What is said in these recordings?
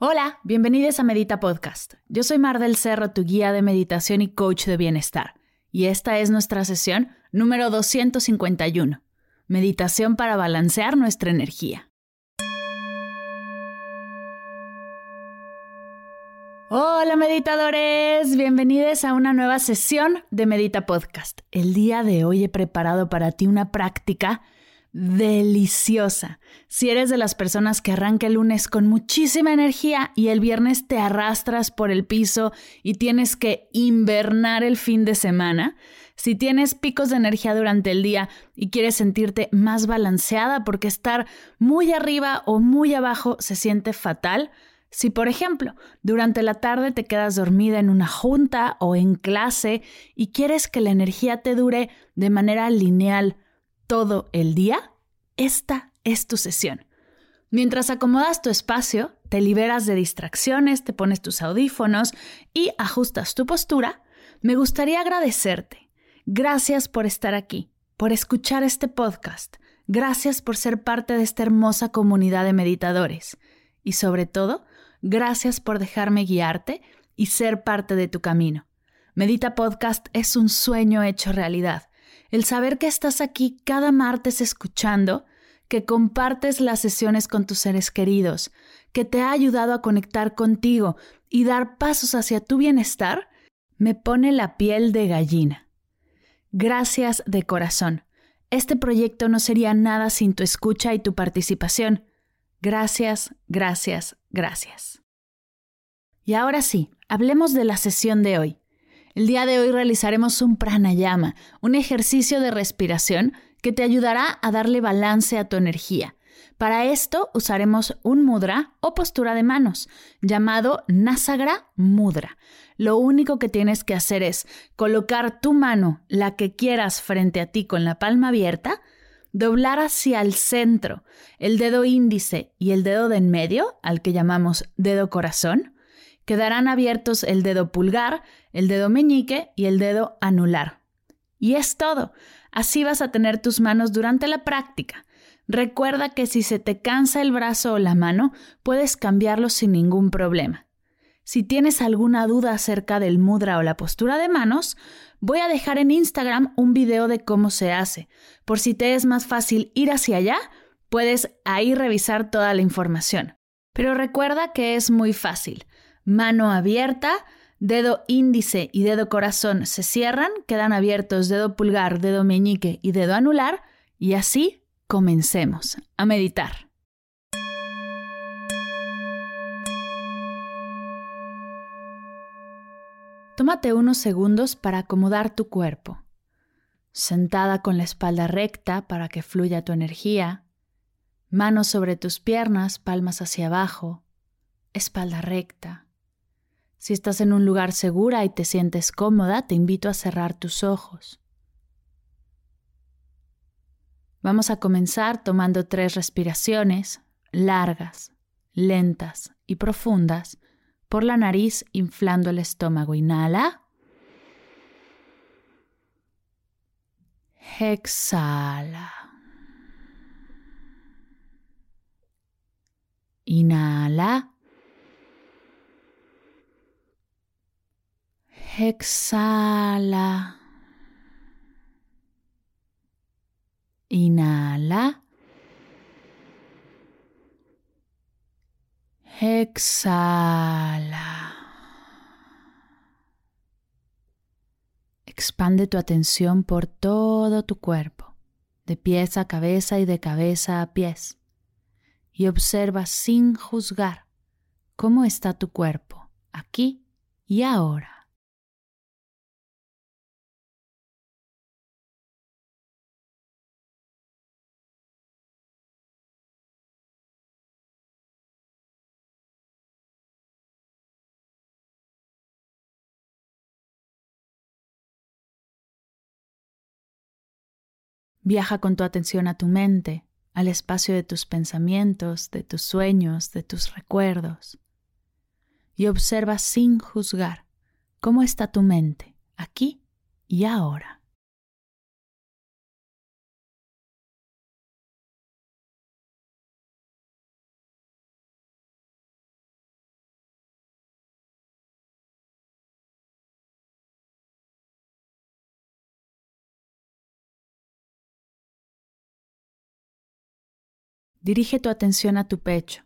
Hola, bienvenidos a Medita Podcast. Yo soy Mar del Cerro, tu guía de meditación y coach de bienestar. Y esta es nuestra sesión número 251. Meditación para balancear nuestra energía. Hola meditadores, bienvenidos a una nueva sesión de Medita Podcast. El día de hoy he preparado para ti una práctica deliciosa. Si eres de las personas que arranca el lunes con muchísima energía y el viernes te arrastras por el piso y tienes que invernar el fin de semana, si tienes picos de energía durante el día y quieres sentirte más balanceada porque estar muy arriba o muy abajo se siente fatal, si, por ejemplo, durante la tarde te quedas dormida en una junta o en clase y quieres que la energía te dure de manera lineal todo el día, esta es tu sesión. Mientras acomodas tu espacio, te liberas de distracciones, te pones tus audífonos y ajustas tu postura, me gustaría agradecerte. Gracias por estar aquí, por escuchar este podcast. Gracias por ser parte de esta hermosa comunidad de meditadores. Y sobre todo, gracias por dejarme guiarte y ser parte de tu camino. Medita Podcast es un sueño hecho realidad el saber que estás aquí cada martes escuchando, que compartes las sesiones con tus seres queridos, que te ha ayudado a conectar contigo y dar pasos hacia tu bienestar, me pone la piel de gallina. Gracias de corazón. Este proyecto no sería nada sin tu escucha y tu participación. Gracias, gracias, gracias. Y ahora sí, hablemos de la sesión de hoy. El día de hoy realizaremos un pranayama, un ejercicio de respiración que te ayudará a darle balance a tu energía. Para esto usaremos un mudra o postura de manos, llamado Nasagra Mudra. Lo único que tienes que hacer es colocar tu mano, la que quieras, frente a ti con la palma abierta, doblar hacia el centro el dedo índice y el dedo de en medio, al que llamamos dedo corazón, quedarán abiertos el dedo pulgar, el dedo meñique y el dedo anular. Y es todo. Así vas a tener tus manos durante la práctica. Recuerda que si se te cansa el brazo o la mano, puedes cambiarlo sin ningún problema. Si tienes alguna duda acerca del mudra o la postura de manos, voy a dejar en Instagram un video de cómo se hace. Por si te es más fácil ir hacia allá, puedes ahí revisar toda la información. Pero recuerda que es muy fácil mano abierta, dedo índice y dedo corazón se cierran, quedan abiertos dedo pulgar, dedo meñique y dedo anular, y así comencemos a meditar. Tómate unos segundos para acomodar tu cuerpo. Sentada con la espalda recta para que fluya tu energía, manos sobre tus piernas, palmas hacia abajo, espalda recta. Si estás en un lugar segura y te sientes cómoda, te invito a cerrar tus ojos. Vamos a comenzar tomando tres respiraciones largas, lentas y profundas por la nariz, inflando el estómago. Inhala. Exhala. Inhala. Exhala. Inhala. Exhala. Expande tu atención por todo tu cuerpo, de pies a cabeza y de cabeza a pies, y observa sin juzgar cómo está tu cuerpo aquí y ahora. Viaja con tu atención a tu mente, al espacio de tus pensamientos, de tus sueños, de tus recuerdos. Y observa sin juzgar cómo está tu mente, aquí y ahora. Dirige tu atención a tu pecho,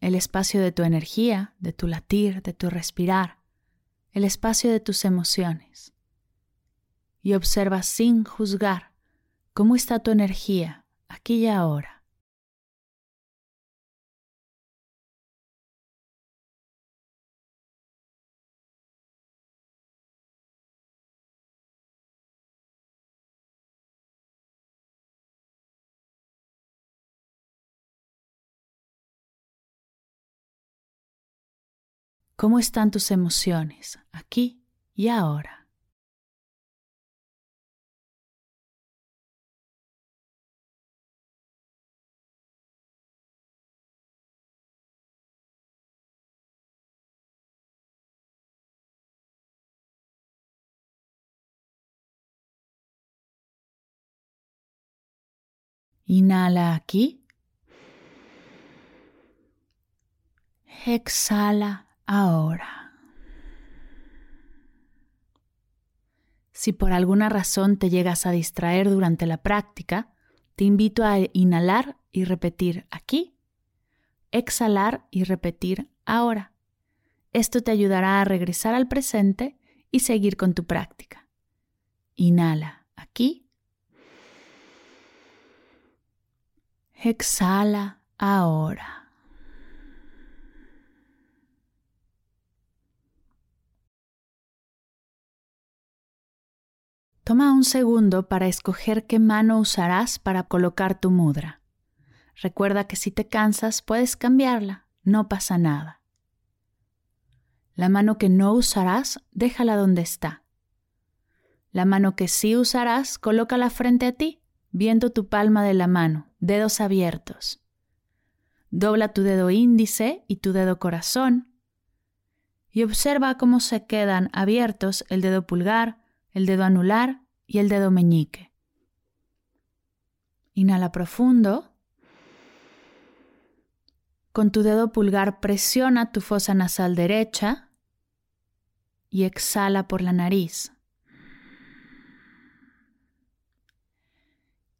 el espacio de tu energía, de tu latir, de tu respirar, el espacio de tus emociones. Y observa sin juzgar cómo está tu energía aquí y ahora. ¿Cómo están tus emociones aquí y ahora? Inhala aquí. Exhala ahora. Si por alguna razón te llegas a distraer durante la práctica, te invito a inhalar y repetir aquí, exhalar y repetir ahora. Esto te ayudará a regresar al presente y seguir con tu práctica. Inhala aquí. Exhala ahora. Toma un segundo para escoger qué mano usarás para colocar tu mudra. Recuerda que si te cansas puedes cambiarla, no pasa nada. La mano que no usarás, déjala donde está. La mano que sí usarás, colócala frente a ti, viendo tu palma de la mano, dedos abiertos. Dobla tu dedo índice y tu dedo corazón y observa cómo se quedan abiertos el dedo pulgar, el dedo anular y el dedo meñique. Inhala profundo. Con tu dedo pulgar presiona tu fosa nasal derecha y exhala por la nariz.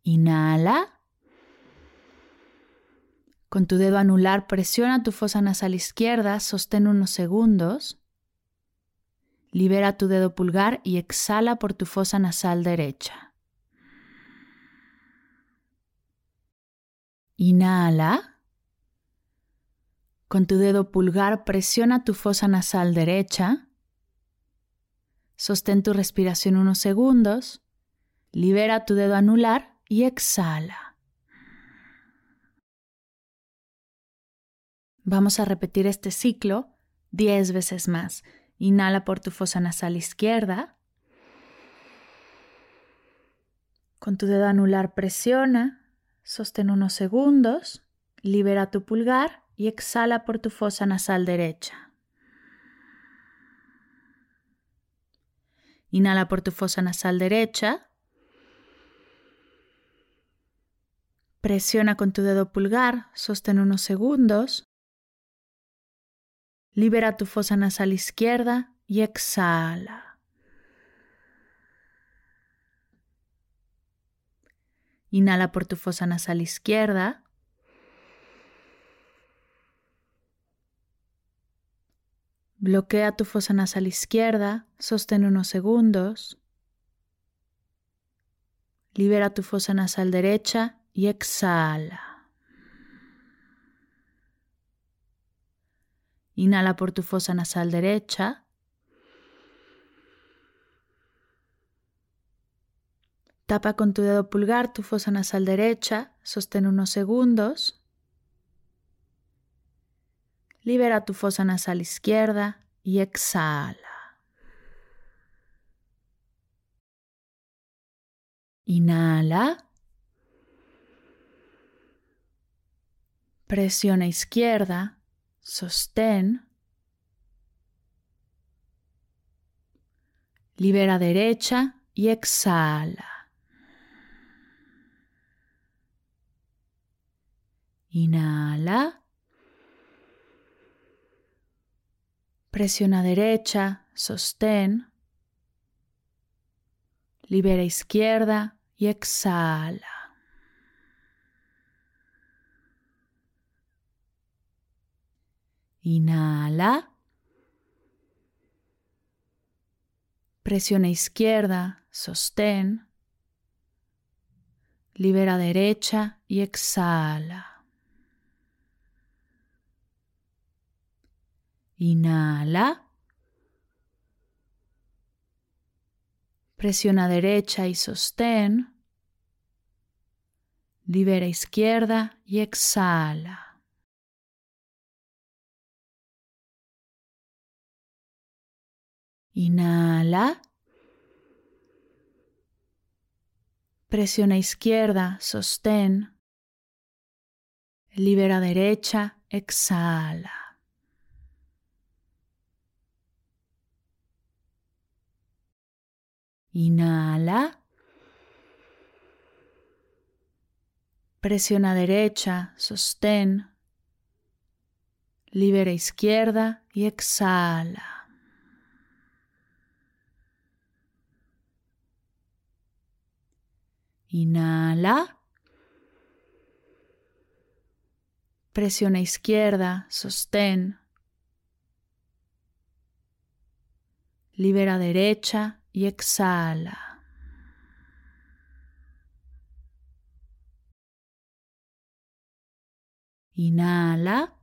Inhala. Con tu dedo anular presiona tu fosa nasal izquierda, sostén unos segundos. Libera tu dedo pulgar y exhala por tu fosa nasal derecha. Inhala. Con tu dedo pulgar presiona tu fosa nasal derecha. Sostén tu respiración unos segundos. Libera tu dedo anular y exhala. Vamos a repetir este ciclo 10 veces más. Inhala por tu fosa nasal izquierda. Con tu dedo anular presiona, sostén unos segundos, libera tu pulgar y exhala por tu fosa nasal derecha. Inhala por tu fosa nasal derecha. Presiona con tu dedo pulgar, sostén unos segundos, Libera tu fosa nasal izquierda y exhala. Inhala por tu fosa nasal izquierda. Bloquea tu fosa nasal izquierda, sostén unos segundos. Libera tu fosa nasal derecha y exhala. Inhala por tu fosa nasal derecha. Tapa con tu dedo pulgar tu fosa nasal derecha, sostén unos segundos. Libera tu fosa nasal izquierda y exhala. Inhala. Presiona izquierda sostén. Libera derecha y exhala. Inhala. Presiona derecha, sostén. Libera izquierda y exhala. Inhala. Presiona izquierda, sostén. Libera derecha y exhala. Inhala. Presiona derecha y sostén. Libera izquierda y exhala. Inhala. Presiona izquierda, sostén. Libera derecha, exhala. Inhala. Presiona derecha, sostén. Libera izquierda y exhala. Inhala. Presiona izquierda, sostén. Libera derecha y exhala. Inhala.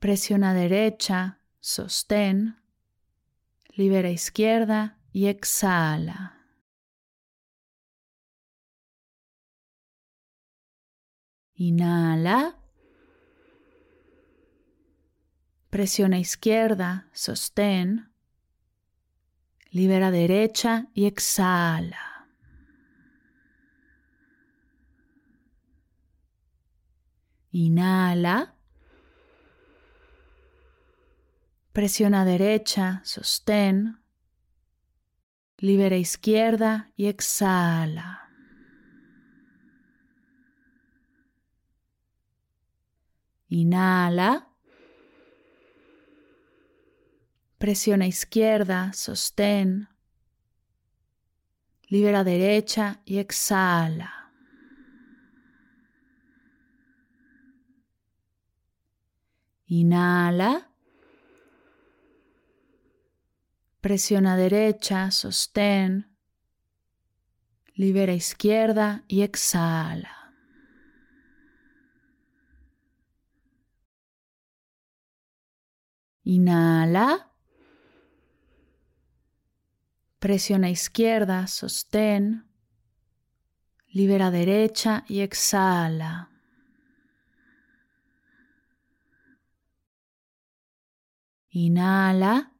Presiona derecha, sostén, libera izquierda y exhala. Inhala. Presiona izquierda, sostén. Libera derecha y exhala. Inhala. Presiona derecha, sostén. Libera izquierda y exhala. Inhala. Presiona izquierda, sostén. Libera derecha y exhala. Inhala. Presiona derecha, sostén. Libera izquierda y exhala. Inhala. Presiona izquierda, sostén. Libera derecha y exhala. Inhala.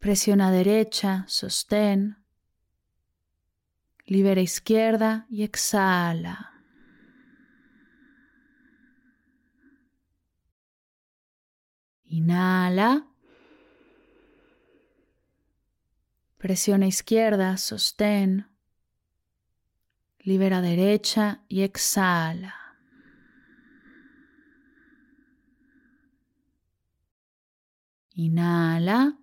Presiona derecha, sostén. Libera izquierda y exhala. Inhala. Presiona izquierda, sostén. Libera derecha y exhala. Inhala.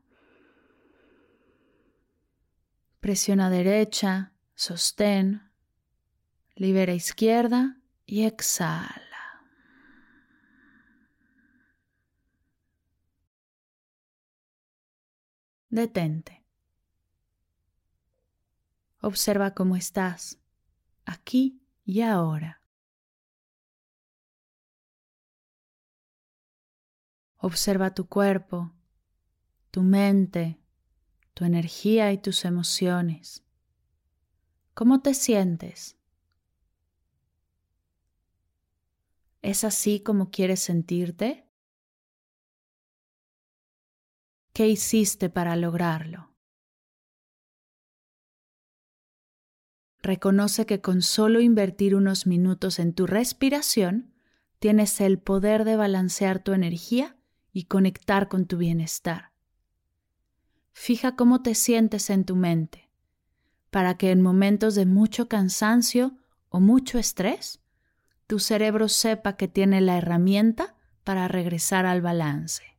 Presiona derecha, sostén. Libera izquierda y exhala. Detente. Observa cómo estás, aquí y ahora. Observa tu cuerpo, tu mente, tu energía y tus emociones. ¿Cómo te sientes? ¿Es así como quieres sentirte? ¿Qué hiciste para lograrlo? reconoce que con solo invertir unos minutos en tu respiración, tienes el poder de balancear tu energía y conectar con tu bienestar. Fija cómo te sientes en tu mente, para que en momentos de mucho cansancio o mucho estrés, tu cerebro sepa que tiene la herramienta para regresar al balance.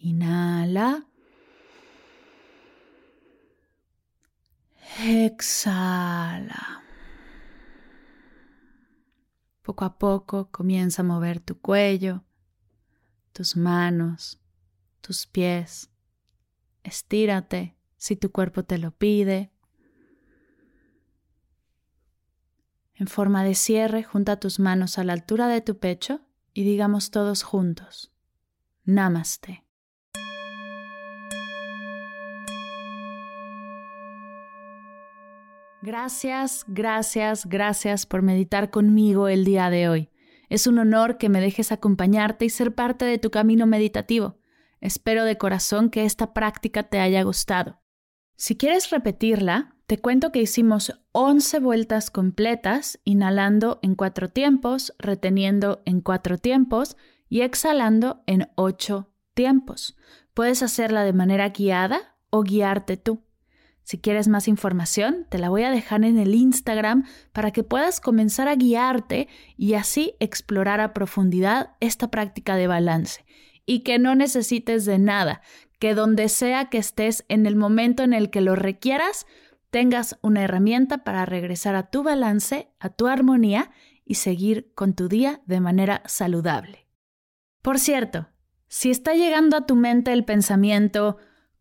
Inhala. Exhala. Poco a poco comienza a mover tu cuello, tus manos, tus pies. Estírate si tu cuerpo te lo pide. En forma de cierre, junta tus manos a la altura de tu pecho y digamos todos juntos. Namaste. Gracias, gracias, gracias por meditar conmigo el día de hoy. Es un honor que me dejes acompañarte y ser parte de tu camino meditativo. Espero de corazón que esta práctica te haya gustado. Si quieres repetirla, te cuento que hicimos 11 vueltas completas, inhalando en cuatro tiempos, reteniendo en cuatro tiempos y exhalando en ocho tiempos. Puedes hacerla de manera guiada o guiarte tú. Si quieres más información, te la voy a dejar en el Instagram para que puedas comenzar a guiarte y así explorar a profundidad esta práctica de balance. Y que no necesites de nada, que donde sea que estés en el momento en el que lo requieras, tengas una herramienta para regresar a tu balance, a tu armonía y seguir con tu día de manera saludable. Por cierto, si está llegando a tu mente el pensamiento,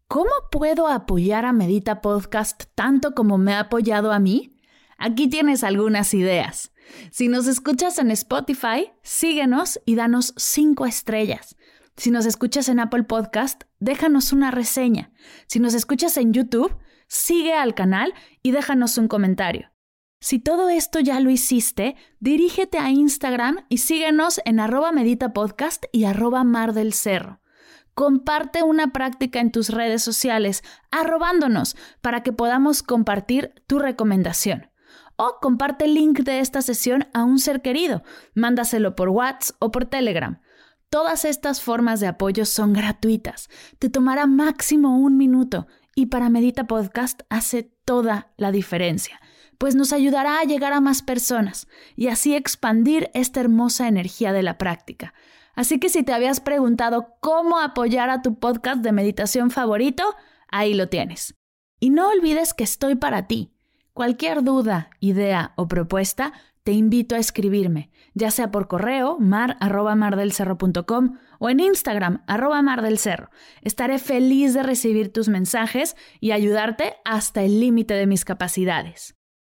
¿Cómo puedo apoyar a Medita Podcast tanto como me ha apoyado a mí? Aquí tienes algunas ideas. Si nos escuchas en Spotify, síguenos y danos cinco estrellas. Si nos escuchas en Apple Podcast, déjanos una reseña. Si nos escuchas en YouTube, sigue al canal y déjanos un comentario. Si todo esto ya lo hiciste, dirígete a Instagram y síguenos en arroba meditapodcast y arroba mar del cerro comparte una práctica en tus redes sociales, arrobándonos para que podamos compartir tu recomendación. O comparte el link de esta sesión a un ser querido, mándaselo por WhatsApp o por Telegram. Todas estas formas de apoyo son gratuitas. Te tomará máximo un minuto y para Medita Podcast hace toda la diferencia, pues nos ayudará a llegar a más personas y así expandir esta hermosa energía de la práctica. Así que si te habías preguntado cómo apoyar a tu podcast de meditación favorito, ahí lo tienes. Y no olvides que estoy para ti. Cualquier duda, idea o propuesta, te invito a escribirme, ya sea por correo mar@mardelcerro.com o en Instagram arroba mardelcerro. Estaré feliz de recibir tus mensajes y ayudarte hasta el límite de mis capacidades.